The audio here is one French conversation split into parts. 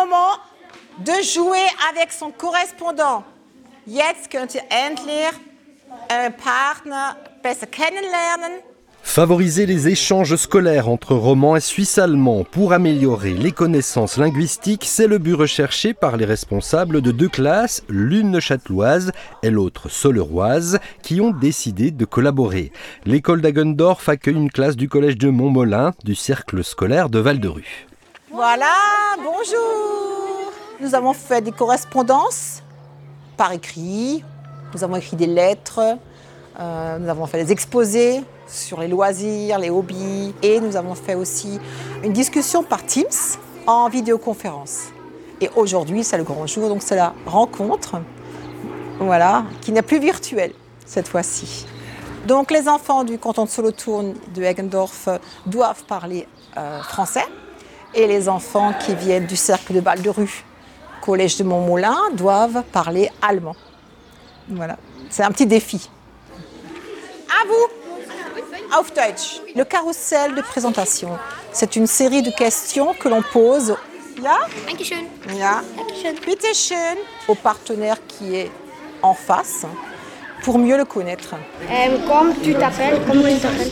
moment de jouer avec son correspondant. Jetzt könnt ihr endlich euren Partner besser kennenlernen. Favoriser les échanges scolaires entre romans et suisse allemands pour améliorer les connaissances linguistiques, c'est le but recherché par les responsables de deux classes, l'une châteloise et l'autre soleroise, qui ont décidé de collaborer. L'école d'Agendorf accueille une classe du collège de Montmolin du cercle scolaire de Val-de-Rue. Voilà, bonjour. Nous avons fait des correspondances par écrit, nous avons écrit des lettres, euh, nous avons fait des exposés sur les loisirs, les hobbies et nous avons fait aussi une discussion par Teams en vidéoconférence. Et aujourd'hui, c'est le grand jour, donc c'est la rencontre, voilà, qui n'est plus virtuelle cette fois-ci. Donc les enfants du canton de Solothurn de Eggendorf doivent parler euh, français et les enfants qui viennent du cercle de Val de Rue, collège de Montmoulin, doivent parler allemand. Voilà, c'est un petit défi. À vous Auf Deutsch. Le carrousel de présentation, c'est une série de questions que l'on pose ja? Dankeschön. Ja. Dankeschön. Au partenaire qui est en face pour mieux le connaître. Ähm, comme tu t'appelles Comment tu t'appelles.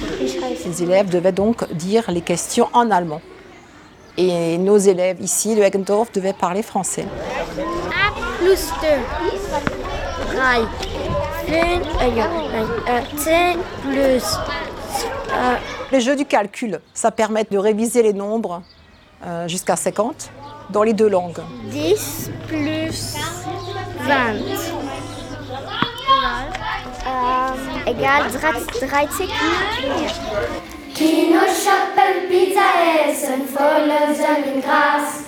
Les élèves devaient donc dire les questions en allemand. Et nos élèves ici de Eggendorf devaient parler français. A plus 2. 3. 5. Ja, nein, 10 plus. Äh, Les jeux du calcul, ça permet de réviser les nombres euh, jusqu'à 50 dans les deux langues. 10 plus 20. Ähm, egal, 30.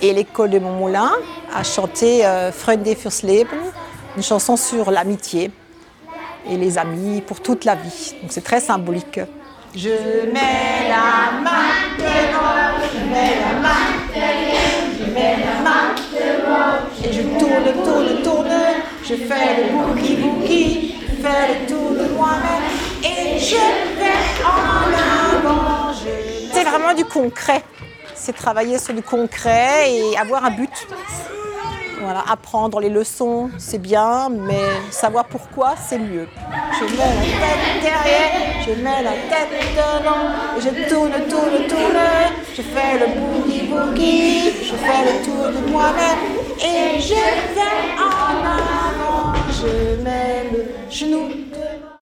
Et l'école de Montmoulin a chanté euh, Freunde fürs Leben, une chanson sur l'amitié et les amis pour toute la vie. Donc c'est très symbolique. Je mets la main devant, je mets la main derrière, je mets la main devant, et je tourne, tourne, tourne, je fais le boogie boogie, je fais le tour de moi-même, et je du concret. C'est travailler sur du concret et avoir un but. Apprendre les leçons, c'est bien, mais savoir pourquoi, c'est mieux. Je mets la tête derrière, je mets la tête devant, et je tourne, tourne, tourne, je fais le boogie boogie, je fais le tour de moi-même,